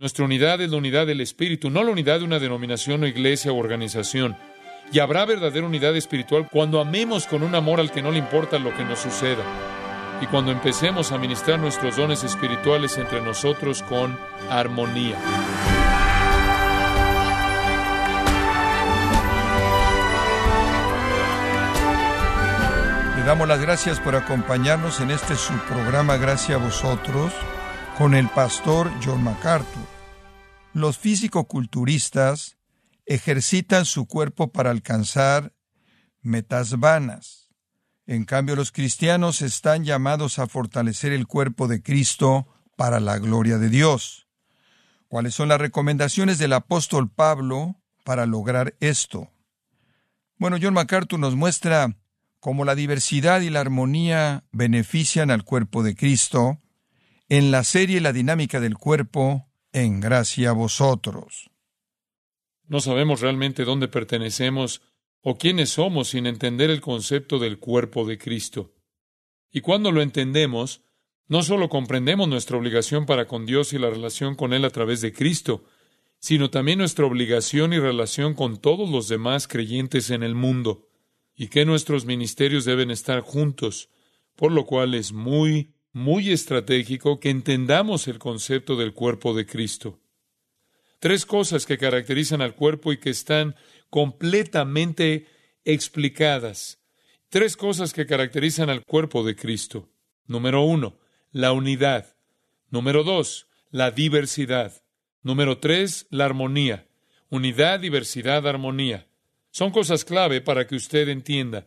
Nuestra unidad es la unidad del Espíritu, no la unidad de una denominación o iglesia o organización. Y habrá verdadera unidad espiritual cuando amemos con un amor al que no le importa lo que nos suceda. Y cuando empecemos a ministrar nuestros dones espirituales entre nosotros con armonía. Le damos las gracias por acompañarnos en este subprograma Gracias a vosotros con el pastor John MacArthur. Los físico-culturistas ejercitan su cuerpo para alcanzar metas vanas. En cambio, los cristianos están llamados a fortalecer el cuerpo de Cristo para la gloria de Dios. ¿Cuáles son las recomendaciones del apóstol Pablo para lograr esto? Bueno, John MacArthur nos muestra cómo la diversidad y la armonía benefician al cuerpo de Cristo en la serie La dinámica del cuerpo, en gracia a vosotros. No sabemos realmente dónde pertenecemos o quiénes somos sin entender el concepto del cuerpo de Cristo. Y cuando lo entendemos, no solo comprendemos nuestra obligación para con Dios y la relación con Él a través de Cristo, sino también nuestra obligación y relación con todos los demás creyentes en el mundo, y que nuestros ministerios deben estar juntos, por lo cual es muy, muy estratégico que entendamos el concepto del cuerpo de Cristo. Tres cosas que caracterizan al cuerpo y que están completamente explicadas. Tres cosas que caracterizan al cuerpo de Cristo. Número uno, la unidad. Número dos, la diversidad. Número tres, la armonía. Unidad, diversidad, armonía. Son cosas clave para que usted entienda.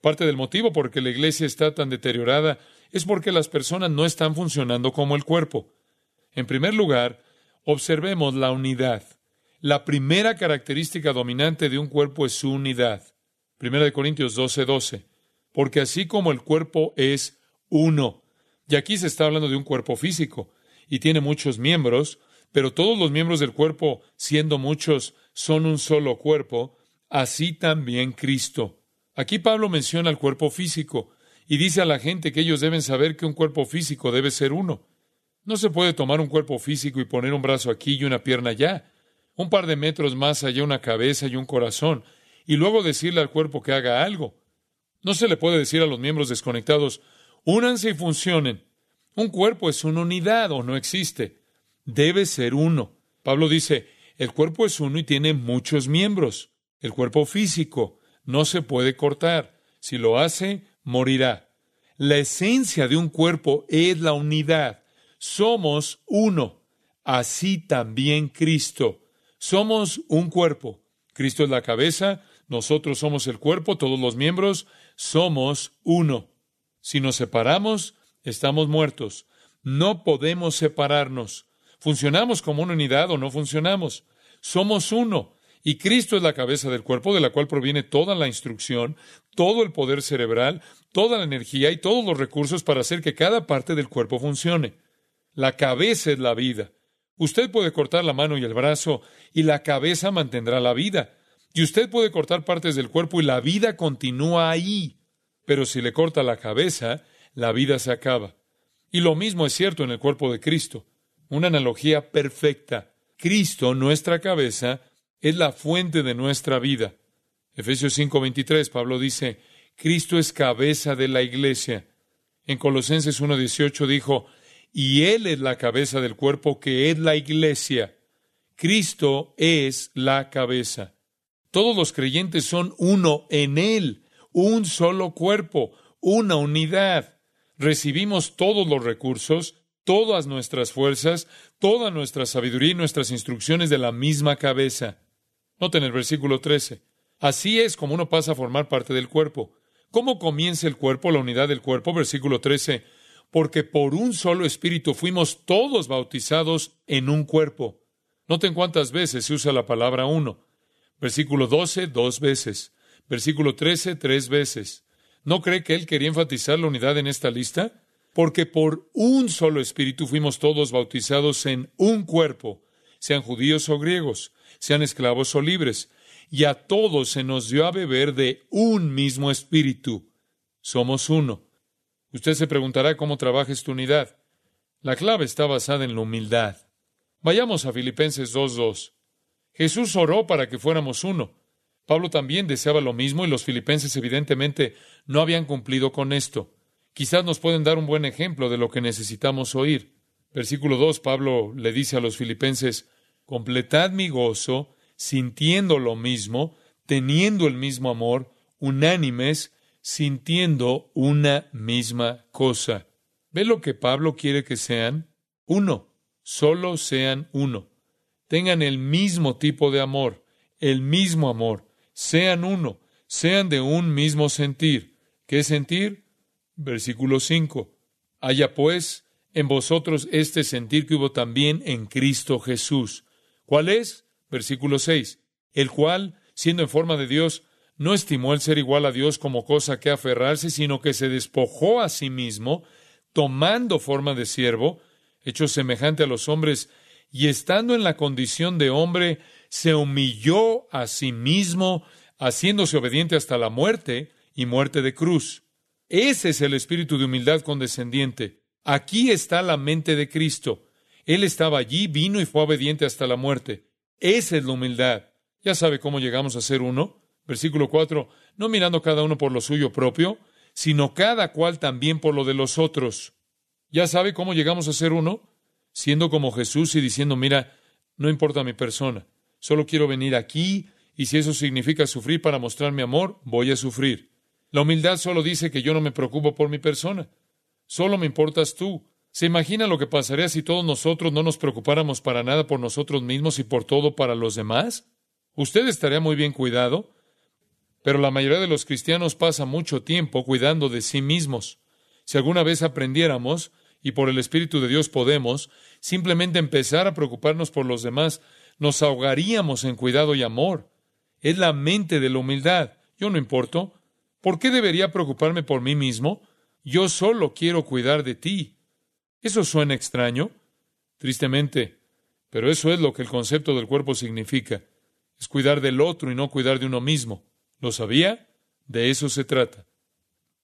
Parte del motivo por que la iglesia está tan deteriorada es porque las personas no están funcionando como el cuerpo. En primer lugar, observemos la unidad. La primera característica dominante de un cuerpo es su unidad. Primera de Corintios 12, 12. Porque así como el cuerpo es uno, y aquí se está hablando de un cuerpo físico, y tiene muchos miembros, pero todos los miembros del cuerpo, siendo muchos, son un solo cuerpo, así también Cristo. Aquí Pablo menciona el cuerpo físico, y dice a la gente que ellos deben saber que un cuerpo físico debe ser uno. No se puede tomar un cuerpo físico y poner un brazo aquí y una pierna allá, un par de metros más allá una cabeza y un corazón, y luego decirle al cuerpo que haga algo. No se le puede decir a los miembros desconectados, únanse y funcionen. Un cuerpo es una unidad o no existe. Debe ser uno. Pablo dice, el cuerpo es uno y tiene muchos miembros. El cuerpo físico no se puede cortar. Si lo hace, morirá. La esencia de un cuerpo es la unidad. Somos uno. Así también Cristo. Somos un cuerpo. Cristo es la cabeza, nosotros somos el cuerpo, todos los miembros, somos uno. Si nos separamos, estamos muertos. No podemos separarnos. Funcionamos como una unidad o no funcionamos. Somos uno. Y Cristo es la cabeza del cuerpo de la cual proviene toda la instrucción, todo el poder cerebral, toda la energía y todos los recursos para hacer que cada parte del cuerpo funcione. La cabeza es la vida. Usted puede cortar la mano y el brazo y la cabeza mantendrá la vida. Y usted puede cortar partes del cuerpo y la vida continúa ahí. Pero si le corta la cabeza, la vida se acaba. Y lo mismo es cierto en el cuerpo de Cristo. Una analogía perfecta. Cristo, nuestra cabeza, es la fuente de nuestra vida. Efesios 5:23, Pablo dice, Cristo es cabeza de la iglesia. En Colosenses 1:18 dijo, y Él es la cabeza del cuerpo que es la iglesia. Cristo es la cabeza. Todos los creyentes son uno en Él, un solo cuerpo, una unidad. Recibimos todos los recursos, todas nuestras fuerzas, toda nuestra sabiduría y nuestras instrucciones de la misma cabeza. Noten el versículo 13. Así es como uno pasa a formar parte del cuerpo. ¿Cómo comienza el cuerpo, la unidad del cuerpo? Versículo 13. Porque por un solo espíritu fuimos todos bautizados en un cuerpo. Noten cuántas veces se usa la palabra uno. Versículo 12, dos veces. Versículo 13, tres veces. ¿No cree que él quería enfatizar la unidad en esta lista? Porque por un solo espíritu fuimos todos bautizados en un cuerpo, sean judíos o griegos sean esclavos o libres, y a todos se nos dio a beber de un mismo espíritu. Somos uno. Usted se preguntará cómo trabaja esta unidad. La clave está basada en la humildad. Vayamos a Filipenses 2.2. Jesús oró para que fuéramos uno. Pablo también deseaba lo mismo y los filipenses evidentemente no habían cumplido con esto. Quizás nos pueden dar un buen ejemplo de lo que necesitamos oír. Versículo 2, Pablo le dice a los filipenses, completad mi gozo, sintiendo lo mismo, teniendo el mismo amor, unánimes, sintiendo una misma cosa. ¿Ve lo que Pablo quiere que sean? Uno, solo sean uno. Tengan el mismo tipo de amor, el mismo amor, sean uno, sean de un mismo sentir. ¿Qué sentir? Versículo 5. Haya pues en vosotros este sentir que hubo también en Cristo Jesús. ¿Cuál es? Versículo 6. El cual, siendo en forma de Dios, no estimó el ser igual a Dios como cosa que aferrarse, sino que se despojó a sí mismo, tomando forma de siervo, hecho semejante a los hombres, y estando en la condición de hombre, se humilló a sí mismo, haciéndose obediente hasta la muerte y muerte de cruz. Ese es el espíritu de humildad condescendiente. Aquí está la mente de Cristo. Él estaba allí, vino y fue obediente hasta la muerte. Esa es la humildad. Ya sabe cómo llegamos a ser uno. Versículo 4, no mirando cada uno por lo suyo propio, sino cada cual también por lo de los otros. ¿Ya sabe cómo llegamos a ser uno? Siendo como Jesús y diciendo, mira, no importa mi persona, solo quiero venir aquí y si eso significa sufrir para mostrar mi amor, voy a sufrir. La humildad solo dice que yo no me preocupo por mi persona. Solo me importas tú. ¿Se imagina lo que pasaría si todos nosotros no nos preocupáramos para nada por nosotros mismos y por todo para los demás? Usted estaría muy bien cuidado, pero la mayoría de los cristianos pasa mucho tiempo cuidando de sí mismos. Si alguna vez aprendiéramos, y por el Espíritu de Dios podemos, simplemente empezar a preocuparnos por los demás, nos ahogaríamos en cuidado y amor. Es la mente de la humildad. Yo no importo. ¿Por qué debería preocuparme por mí mismo? Yo solo quiero cuidar de ti. ¿Eso suena extraño? Tristemente, pero eso es lo que el concepto del cuerpo significa. Es cuidar del otro y no cuidar de uno mismo. ¿Lo sabía? De eso se trata.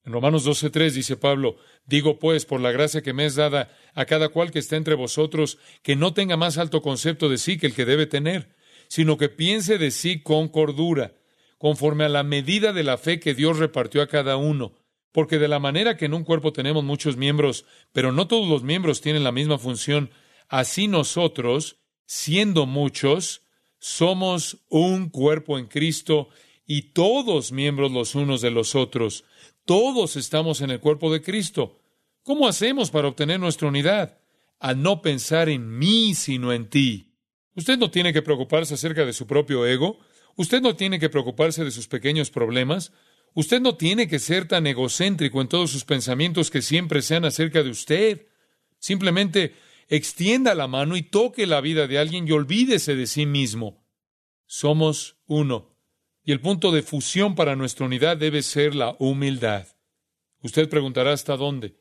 En Romanos 12.3 dice Pablo, digo pues, por la gracia que me es dada a cada cual que esté entre vosotros, que no tenga más alto concepto de sí que el que debe tener, sino que piense de sí con cordura, conforme a la medida de la fe que Dios repartió a cada uno porque de la manera que en un cuerpo tenemos muchos miembros, pero no todos los miembros tienen la misma función, así nosotros, siendo muchos, somos un cuerpo en Cristo y todos miembros los unos de los otros. Todos estamos en el cuerpo de Cristo. ¿Cómo hacemos para obtener nuestra unidad? A no pensar en mí, sino en ti. Usted no tiene que preocuparse acerca de su propio ego. Usted no tiene que preocuparse de sus pequeños problemas. Usted no tiene que ser tan egocéntrico en todos sus pensamientos que siempre sean acerca de usted. Simplemente extienda la mano y toque la vida de alguien y olvídese de sí mismo. Somos uno. Y el punto de fusión para nuestra unidad debe ser la humildad. Usted preguntará hasta dónde.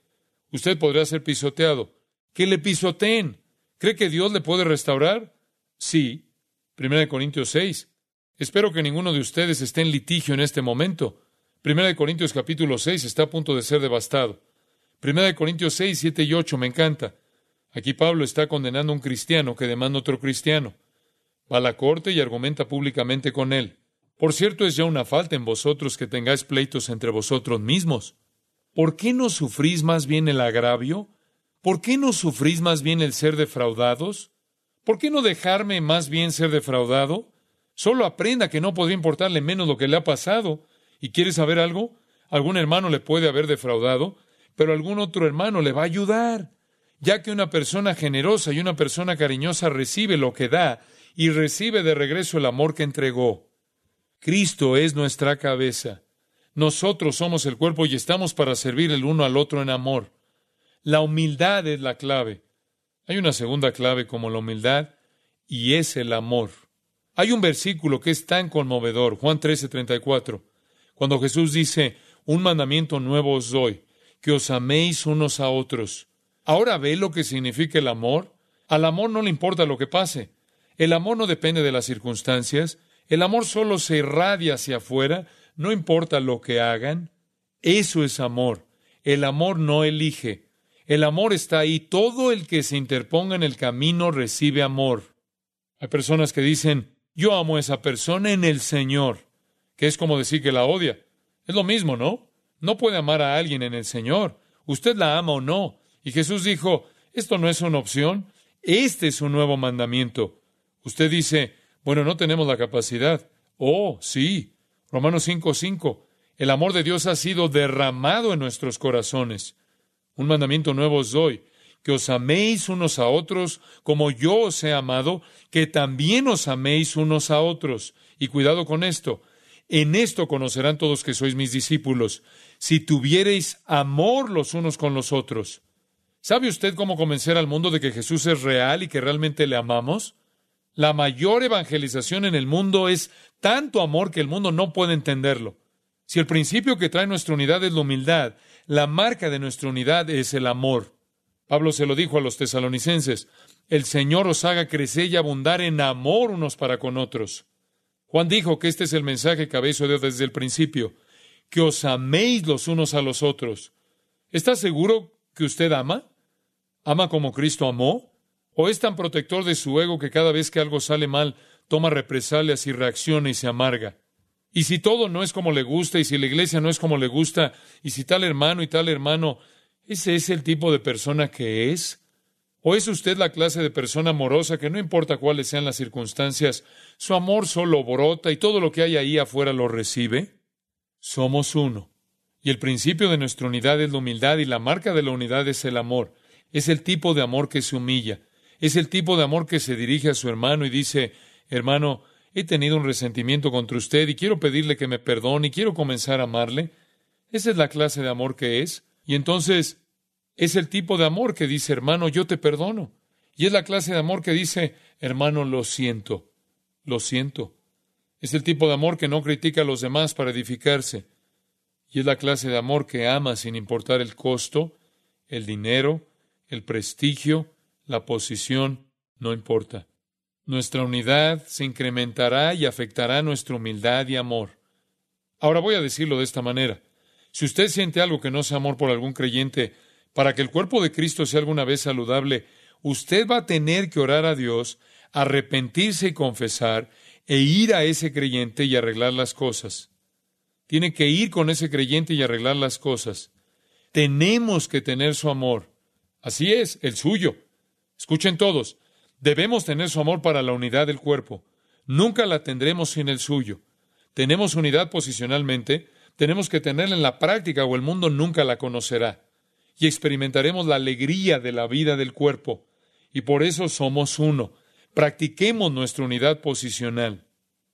Usted podrá ser pisoteado. Que le pisoteen. ¿Cree que Dios le puede restaurar? Sí. Primera de Corintios 6. Espero que ninguno de ustedes esté en litigio en este momento. Primera de Corintios capítulo 6 está a punto de ser devastado. Primera de Corintios 6, 7 y 8 me encanta. Aquí Pablo está condenando a un cristiano que demanda otro cristiano. Va a la corte y argumenta públicamente con él. Por cierto, es ya una falta en vosotros que tengáis pleitos entre vosotros mismos. ¿Por qué no sufrís más bien el agravio? ¿Por qué no sufrís más bien el ser defraudados? ¿Por qué no dejarme más bien ser defraudado? Solo aprenda que no podría importarle menos lo que le ha pasado ¿Y quiere saber algo? Algún hermano le puede haber defraudado, pero algún otro hermano le va a ayudar, ya que una persona generosa y una persona cariñosa recibe lo que da y recibe de regreso el amor que entregó. Cristo es nuestra cabeza. Nosotros somos el cuerpo y estamos para servir el uno al otro en amor. La humildad es la clave. Hay una segunda clave como la humildad y es el amor. Hay un versículo que es tan conmovedor, Juan 13:34. Cuando Jesús dice, un mandamiento nuevo os doy, que os améis unos a otros. Ahora ve lo que significa el amor. Al amor no le importa lo que pase. El amor no depende de las circunstancias. El amor solo se irradia hacia afuera, no importa lo que hagan. Eso es amor. El amor no elige. El amor está ahí. Todo el que se interponga en el camino recibe amor. Hay personas que dicen, yo amo a esa persona en el Señor, que es como decir que la odia. Es lo mismo, ¿no? No puede amar a alguien en el Señor. Usted la ama o no. Y Jesús dijo, esto no es una opción, este es un nuevo mandamiento. Usted dice, bueno, no tenemos la capacidad. Oh, sí. Romanos 5:5. El amor de Dios ha sido derramado en nuestros corazones. Un mandamiento nuevo os doy, que os améis unos a otros como yo os he amado, que también os améis unos a otros. Y cuidado con esto. En esto conocerán todos que sois mis discípulos, si tuviereis amor los unos con los otros. ¿Sabe usted cómo convencer al mundo de que Jesús es real y que realmente le amamos? La mayor evangelización en el mundo es tanto amor que el mundo no puede entenderlo. Si el principio que trae nuestra unidad es la humildad, la marca de nuestra unidad es el amor. Pablo se lo dijo a los tesalonicenses, el Señor os haga crecer y abundar en amor unos para con otros. Juan dijo que este es el mensaje que habéis oído desde el principio, que os améis los unos a los otros. ¿Está seguro que usted ama? ¿Ama como Cristo amó? ¿O es tan protector de su ego que cada vez que algo sale mal toma represalias y reacciona y se amarga? Y si todo no es como le gusta, y si la iglesia no es como le gusta, y si tal hermano y tal hermano, ¿ese es el tipo de persona que es? ¿O es usted la clase de persona amorosa que no importa cuáles sean las circunstancias, su amor solo brota y todo lo que hay ahí afuera lo recibe? Somos uno. Y el principio de nuestra unidad es la humildad y la marca de la unidad es el amor. Es el tipo de amor que se humilla. Es el tipo de amor que se dirige a su hermano y dice, hermano, he tenido un resentimiento contra usted y quiero pedirle que me perdone y quiero comenzar a amarle. Esa es la clase de amor que es. Y entonces es el tipo de amor que dice, hermano, yo te perdono. Y es la clase de amor que dice, hermano, lo siento, lo siento. Es el tipo de amor que no critica a los demás para edificarse. Y es la clase de amor que ama sin importar el costo, el dinero, el prestigio, la posición, no importa. Nuestra unidad se incrementará y afectará nuestra humildad y amor. Ahora voy a decirlo de esta manera. Si usted siente algo que no sea amor por algún creyente, para que el cuerpo de Cristo sea alguna vez saludable, usted va a tener que orar a Dios, arrepentirse y confesar, e ir a ese creyente y arreglar las cosas. Tiene que ir con ese creyente y arreglar las cosas. Tenemos que tener su amor. Así es, el suyo. Escuchen todos. Debemos tener su amor para la unidad del cuerpo. Nunca la tendremos sin el suyo. Tenemos unidad posicionalmente, tenemos que tenerla en la práctica o el mundo nunca la conocerá. Y experimentaremos la alegría de la vida del cuerpo. Y por eso somos uno. Practiquemos nuestra unidad posicional.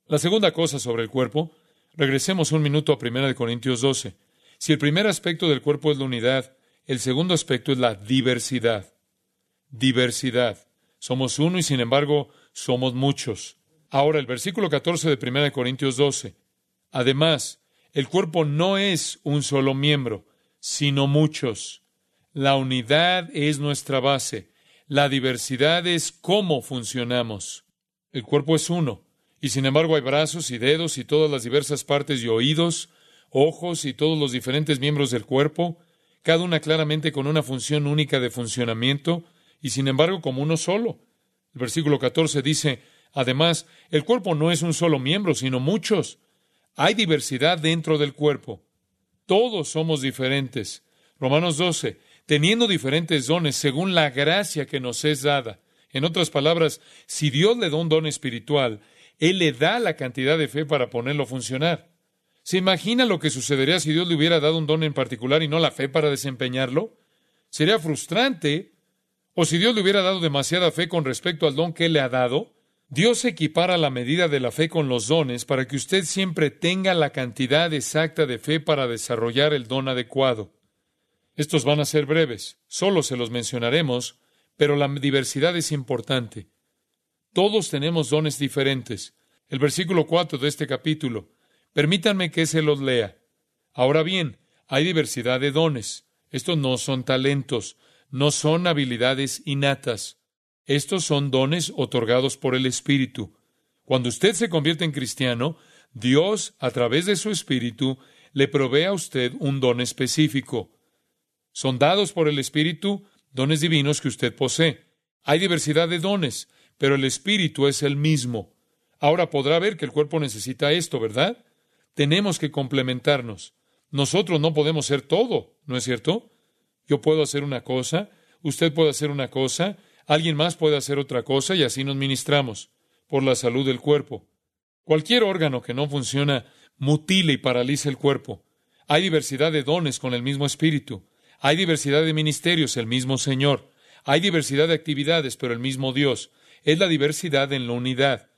La segunda cosa sobre el cuerpo Regresemos un minuto a 1 Corintios 12. Si el primer aspecto del cuerpo es la unidad, el segundo aspecto es la diversidad. Diversidad. Somos uno y sin embargo somos muchos. Ahora el versículo 14 de 1 Corintios 12. Además, el cuerpo no es un solo miembro, sino muchos. La unidad es nuestra base. La diversidad es cómo funcionamos. El cuerpo es uno, y sin embargo hay brazos y dedos y todas las diversas partes y oídos, ojos y todos los diferentes miembros del cuerpo, cada una claramente con una función única de funcionamiento, y sin embargo como uno solo. El versículo 14 dice, además, el cuerpo no es un solo miembro, sino muchos. Hay diversidad dentro del cuerpo. Todos somos diferentes. Romanos 12, teniendo diferentes dones según la gracia que nos es dada. En otras palabras, si Dios le da un don espiritual, él le da la cantidad de fe para ponerlo a funcionar. ¿Se imagina lo que sucedería si Dios le hubiera dado un don en particular y no la fe para desempeñarlo? Sería frustrante. O si Dios le hubiera dado demasiada fe con respecto al don que Él le ha dado, Dios equipara la medida de la fe con los dones para que usted siempre tenga la cantidad exacta de fe para desarrollar el don adecuado. Estos van a ser breves, solo se los mencionaremos, pero la diversidad es importante. Todos tenemos dones diferentes. El versículo 4 de este capítulo. Permítanme que se los lea. Ahora bien, hay diversidad de dones. Estos no son talentos, no son habilidades innatas. Estos son dones otorgados por el Espíritu. Cuando usted se convierte en cristiano, Dios, a través de su Espíritu, le provee a usted un don específico. Son dados por el Espíritu dones divinos que usted posee. Hay diversidad de dones, pero el Espíritu es el mismo. Ahora podrá ver que el cuerpo necesita esto, ¿verdad? Tenemos que complementarnos. Nosotros no podemos ser todo, ¿no es cierto? Yo puedo hacer una cosa, usted puede hacer una cosa, alguien más puede hacer otra cosa y así nos ministramos por la salud del cuerpo. Cualquier órgano que no funciona mutila y paraliza el cuerpo. Hay diversidad de dones con el mismo espíritu. Hay diversidad de ministerios, el mismo Señor. Hay diversidad de actividades, pero el mismo Dios. Es la diversidad en la unidad.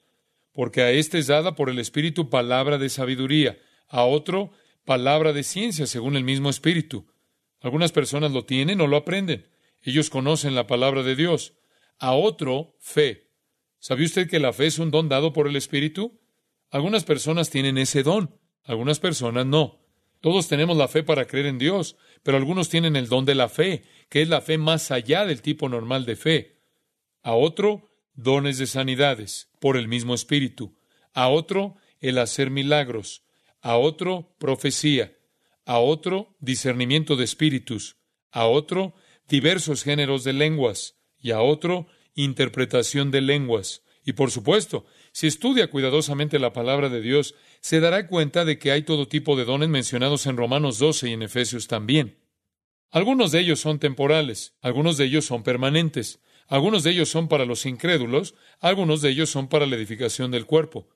Porque a éste es dada por el Espíritu palabra de sabiduría, a otro palabra de ciencia, según el mismo Espíritu. Algunas personas lo tienen o lo aprenden. Ellos conocen la palabra de Dios. A otro, fe. ¿Sabe usted que la fe es un don dado por el Espíritu? Algunas personas tienen ese don, algunas personas no. Todos tenemos la fe para creer en Dios, pero algunos tienen el don de la fe, que es la fe más allá del tipo normal de fe. A otro, dones de sanidades, por el mismo Espíritu. A otro, el hacer milagros. A otro, profecía. A otro, discernimiento de espíritus. A otro, diversos géneros de lenguas. Y a otro, interpretación de lenguas. Y por supuesto, si estudia cuidadosamente la palabra de Dios, se dará cuenta de que hay todo tipo de dones mencionados en Romanos 12 y en Efesios también. Algunos de ellos son temporales, algunos de ellos son permanentes, algunos de ellos son para los incrédulos, algunos de ellos son para la edificación del cuerpo.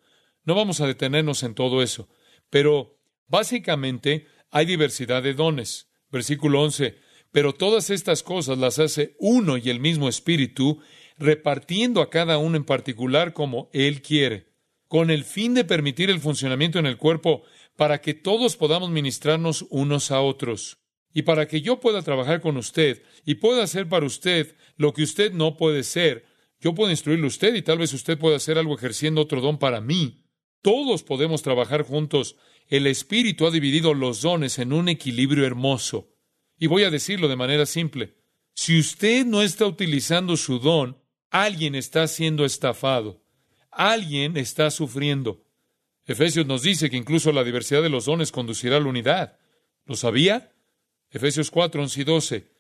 No vamos a detenernos en todo eso, pero básicamente hay diversidad de dones. Versículo 11. Pero todas estas cosas las hace uno y el mismo Espíritu, repartiendo a cada uno en particular como Él quiere con el fin de permitir el funcionamiento en el cuerpo para que todos podamos ministrarnos unos a otros. Y para que yo pueda trabajar con usted y pueda hacer para usted lo que usted no puede ser, yo puedo instruirle a usted y tal vez usted pueda hacer algo ejerciendo otro don para mí. Todos podemos trabajar juntos. El Espíritu ha dividido los dones en un equilibrio hermoso. Y voy a decirlo de manera simple. Si usted no está utilizando su don, alguien está siendo estafado. Alguien está sufriendo. Efesios nos dice que incluso la diversidad de los dones conducirá a la unidad. ¿Lo sabía? Efesios 4, 11 y 12.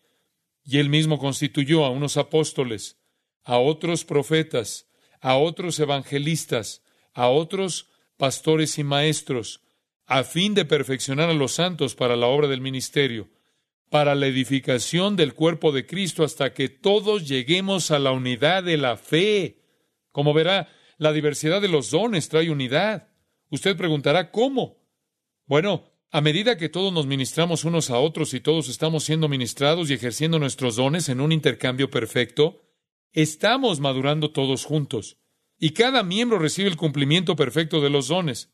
Y él mismo constituyó a unos apóstoles, a otros profetas, a otros evangelistas, a otros pastores y maestros, a fin de perfeccionar a los santos para la obra del ministerio, para la edificación del cuerpo de Cristo hasta que todos lleguemos a la unidad de la fe. Como verá, la diversidad de los dones trae unidad. Usted preguntará, ¿cómo? Bueno, a medida que todos nos ministramos unos a otros y todos estamos siendo ministrados y ejerciendo nuestros dones en un intercambio perfecto, estamos madurando todos juntos. Y cada miembro recibe el cumplimiento perfecto de los dones.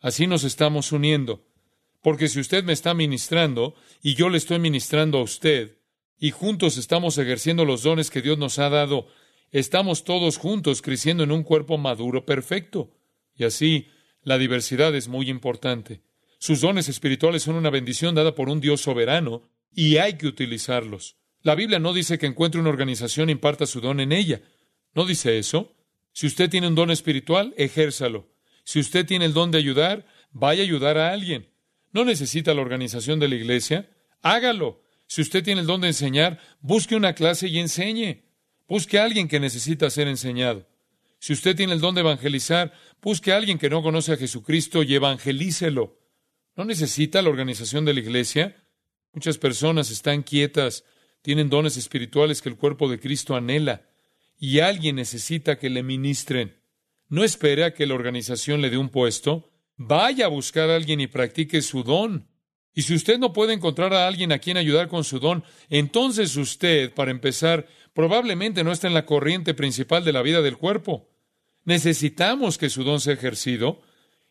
Así nos estamos uniendo. Porque si usted me está ministrando y yo le estoy ministrando a usted, y juntos estamos ejerciendo los dones que Dios nos ha dado, estamos todos juntos creciendo en un cuerpo maduro perfecto. Y así, la diversidad es muy importante. Sus dones espirituales son una bendición dada por un Dios soberano y hay que utilizarlos. La Biblia no dice que encuentre una organización e imparta su don en ella. No dice eso. Si usted tiene un don espiritual, ejérzalo. Si usted tiene el don de ayudar, vaya a ayudar a alguien. No necesita la organización de la iglesia. Hágalo. Si usted tiene el don de enseñar, busque una clase y enseñe. Busque a alguien que necesita ser enseñado. Si usted tiene el don de evangelizar, busque a alguien que no conoce a Jesucristo y evangelícelo. ¿No necesita la organización de la iglesia? Muchas personas están quietas, tienen dones espirituales que el cuerpo de Cristo anhela, y alguien necesita que le ministren. No espere a que la organización le dé un puesto. Vaya a buscar a alguien y practique su don. Y si usted no puede encontrar a alguien a quien ayudar con su don, entonces usted, para empezar, probablemente no está en la corriente principal de la vida del cuerpo. Necesitamos que su don sea ejercido.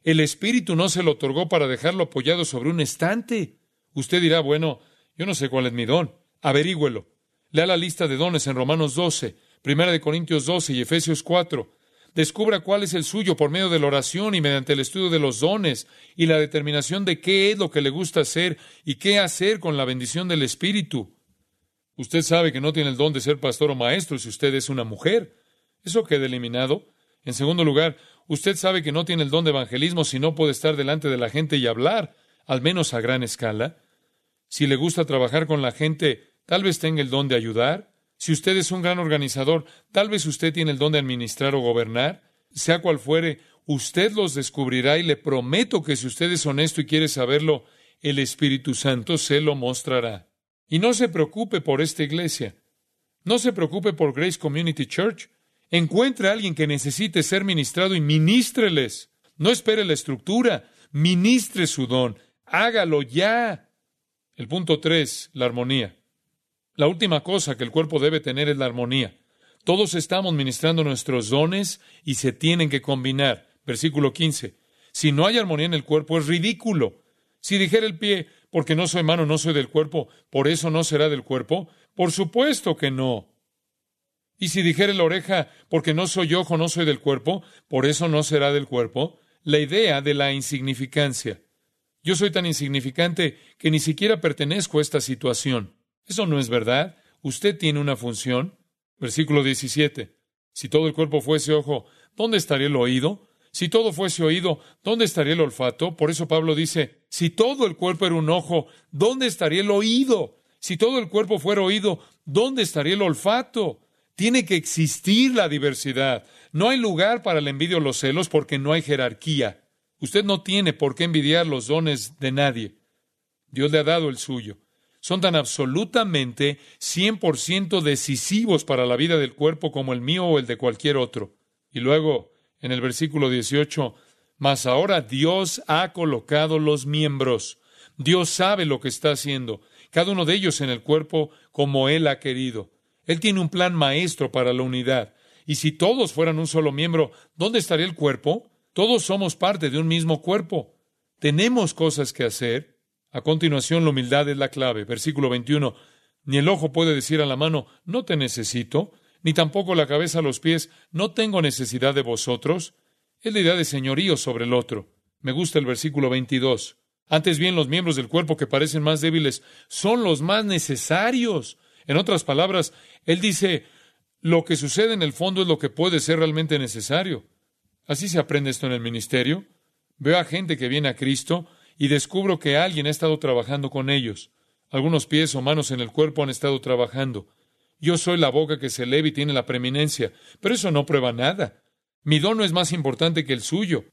El Espíritu no se lo otorgó para dejarlo apoyado sobre un estante. Usted dirá, bueno, yo no sé cuál es mi don. Averígüelo. Lea la lista de dones en Romanos 12, Primera de Corintios 12 y Efesios 4. Descubra cuál es el suyo por medio de la oración y mediante el estudio de los dones y la determinación de qué es lo que le gusta hacer y qué hacer con la bendición del Espíritu. Usted sabe que no tiene el don de ser pastor o maestro si usted es una mujer. Eso queda eliminado. En segundo lugar, usted sabe que no tiene el don de evangelismo si no puede estar delante de la gente y hablar, al menos a gran escala. Si le gusta trabajar con la gente, tal vez tenga el don de ayudar. Si usted es un gran organizador, tal vez usted tiene el don de administrar o gobernar. Sea cual fuere, usted los descubrirá y le prometo que si usted es honesto y quiere saberlo, el Espíritu Santo se lo mostrará. Y no se preocupe por esta iglesia. No se preocupe por Grace Community Church. Encuentre a alguien que necesite ser ministrado y ministreles. No espere la estructura. Ministre su don. Hágalo ya. El punto tres, la armonía. La última cosa que el cuerpo debe tener es la armonía. Todos estamos ministrando nuestros dones y se tienen que combinar. Versículo 15. Si no hay armonía en el cuerpo es ridículo. Si dijera el pie, porque no soy mano, no soy del cuerpo, por eso no será del cuerpo, por supuesto que no. Y si dijera la oreja, porque no soy ojo, no soy del cuerpo, por eso no será del cuerpo, la idea de la insignificancia. Yo soy tan insignificante que ni siquiera pertenezco a esta situación. Eso no es verdad. Usted tiene una función. Versículo 17. Si todo el cuerpo fuese ojo, ¿dónde estaría el oído? Si todo fuese oído, ¿dónde estaría el olfato? Por eso Pablo dice, si todo el cuerpo era un ojo, ¿dónde estaría el oído? Si todo el cuerpo fuera oído, ¿dónde estaría el olfato? Tiene que existir la diversidad. No hay lugar para la envidia o los celos porque no hay jerarquía. Usted no tiene por qué envidiar los dones de nadie. Dios le ha dado el suyo. Son tan absolutamente 100% decisivos para la vida del cuerpo como el mío o el de cualquier otro. Y luego, en el versículo 18, mas ahora Dios ha colocado los miembros. Dios sabe lo que está haciendo, cada uno de ellos en el cuerpo como Él ha querido. Él tiene un plan maestro para la unidad. Y si todos fueran un solo miembro, ¿dónde estaría el cuerpo? Todos somos parte de un mismo cuerpo. Tenemos cosas que hacer. A continuación, la humildad es la clave. Versículo 21. Ni el ojo puede decir a la mano, no te necesito, ni tampoco la cabeza a los pies, no tengo necesidad de vosotros. Es la idea de señorío sobre el otro. Me gusta el versículo 22. Antes bien, los miembros del cuerpo que parecen más débiles son los más necesarios. En otras palabras, él dice, lo que sucede en el fondo es lo que puede ser realmente necesario. Así se aprende esto en el ministerio. Veo a gente que viene a Cristo y descubro que alguien ha estado trabajando con ellos. Algunos pies o manos en el cuerpo han estado trabajando. Yo soy la boca que se eleva y tiene la preeminencia, pero eso no prueba nada. Mi don no es más importante que el suyo.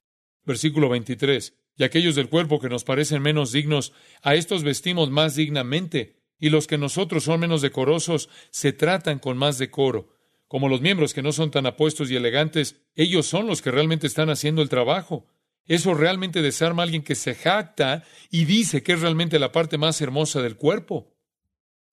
Versículo 23. Y aquellos del cuerpo que nos parecen menos dignos, a estos vestimos más dignamente, y los que nosotros son menos decorosos se tratan con más decoro. Como los miembros que no son tan apuestos y elegantes, ellos son los que realmente están haciendo el trabajo. Eso realmente desarma a alguien que se jacta y dice que es realmente la parte más hermosa del cuerpo.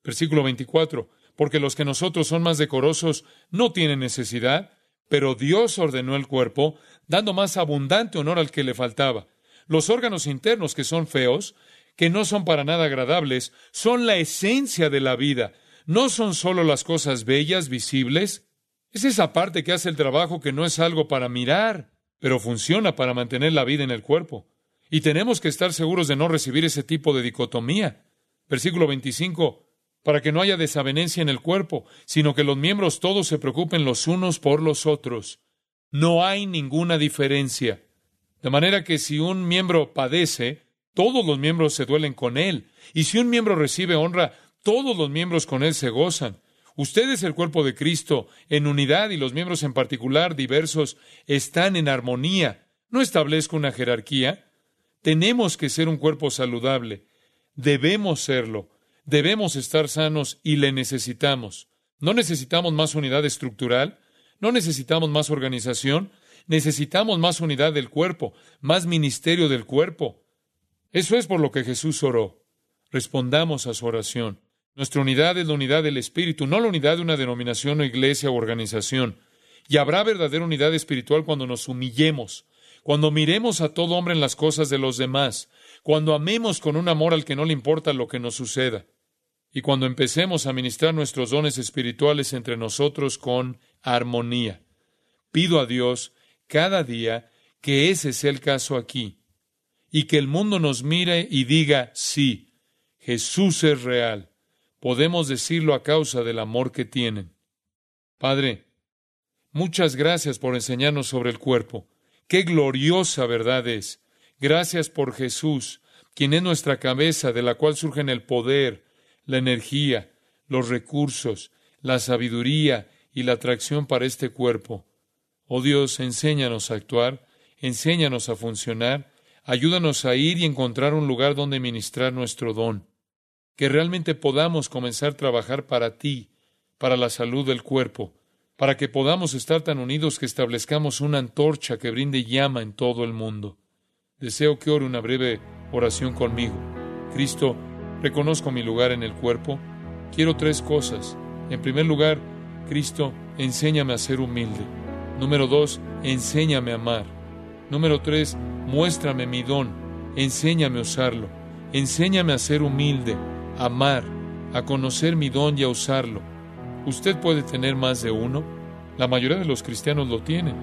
Versículo 24 porque los que nosotros son más decorosos no tienen necesidad, pero Dios ordenó el cuerpo, dando más abundante honor al que le faltaba. Los órganos internos que son feos, que no son para nada agradables, son la esencia de la vida. No son solo las cosas bellas, visibles. Es esa parte que hace el trabajo que no es algo para mirar, pero funciona para mantener la vida en el cuerpo. Y tenemos que estar seguros de no recibir ese tipo de dicotomía. Versículo 25 para que no haya desavenencia en el cuerpo, sino que los miembros todos se preocupen los unos por los otros. No hay ninguna diferencia. De manera que si un miembro padece, todos los miembros se duelen con él. Y si un miembro recibe honra, todos los miembros con él se gozan. Usted es el cuerpo de Cristo, en unidad, y los miembros en particular, diversos, están en armonía. No establezco una jerarquía. Tenemos que ser un cuerpo saludable. Debemos serlo. Debemos estar sanos y le necesitamos. No necesitamos más unidad estructural, no necesitamos más organización, necesitamos más unidad del cuerpo, más ministerio del cuerpo. Eso es por lo que Jesús oró. Respondamos a su oración. Nuestra unidad es la unidad del Espíritu, no la unidad de una denominación o iglesia o organización. Y habrá verdadera unidad espiritual cuando nos humillemos, cuando miremos a todo hombre en las cosas de los demás, cuando amemos con un amor al que no le importa lo que nos suceda y cuando empecemos a ministrar nuestros dones espirituales entre nosotros con armonía. Pido a Dios cada día que ese sea el caso aquí y que el mundo nos mire y diga, sí, Jesús es real. Podemos decirlo a causa del amor que tienen. Padre, muchas gracias por enseñarnos sobre el cuerpo. Qué gloriosa verdad es. Gracias por Jesús, quien es nuestra cabeza, de la cual surgen el poder, la energía, los recursos, la sabiduría y la atracción para este cuerpo. Oh Dios, enséñanos a actuar, enséñanos a funcionar, ayúdanos a ir y encontrar un lugar donde ministrar nuestro don, que realmente podamos comenzar a trabajar para ti, para la salud del cuerpo, para que podamos estar tan unidos que establezcamos una antorcha que brinde llama en todo el mundo. Deseo que ore una breve oración conmigo. Cristo, reconozco mi lugar en el cuerpo. Quiero tres cosas. En primer lugar, Cristo, enséñame a ser humilde. Número dos, enséñame a amar. Número tres, muéstrame mi don. Enséñame a usarlo. Enséñame a ser humilde, a amar, a conocer mi don y a usarlo. ¿Usted puede tener más de uno? La mayoría de los cristianos lo tienen.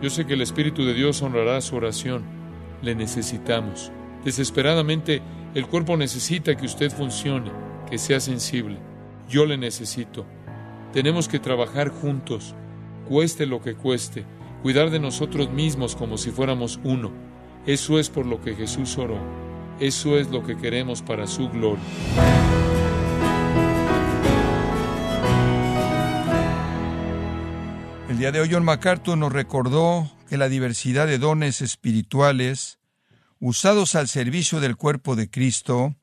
Yo sé que el Espíritu de Dios honrará su oración. Le necesitamos. Desesperadamente, el cuerpo necesita que usted funcione, que sea sensible. Yo le necesito. Tenemos que trabajar juntos, cueste lo que cueste, cuidar de nosotros mismos como si fuéramos uno. Eso es por lo que Jesús oró. Eso es lo que queremos para su gloria. El día de hoy John MacArthur nos recordó que la diversidad de dones espirituales usados al servicio del cuerpo de Cristo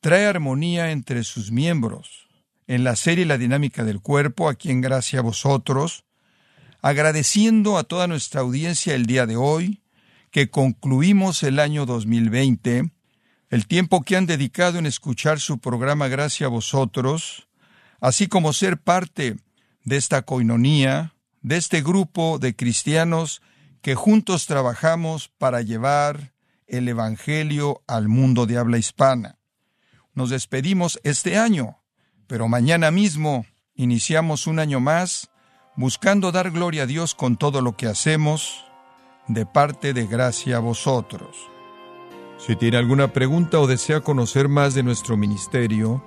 trae armonía entre sus miembros. En la serie La dinámica del cuerpo, aquí en gracia a vosotros, agradeciendo a toda nuestra audiencia el día de hoy, que concluimos el año 2020, el tiempo que han dedicado en escuchar su programa Gracia a vosotros, así como ser parte de esta coinonía, de este grupo de cristianos que juntos trabajamos para llevar el Evangelio al mundo de habla hispana. Nos despedimos este año, pero mañana mismo iniciamos un año más buscando dar gloria a Dios con todo lo que hacemos, de parte de gracia a vosotros. Si tiene alguna pregunta o desea conocer más de nuestro ministerio,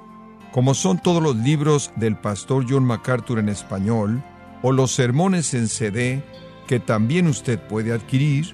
como son todos los libros del pastor John MacArthur en español, o los sermones en CD que también usted puede adquirir,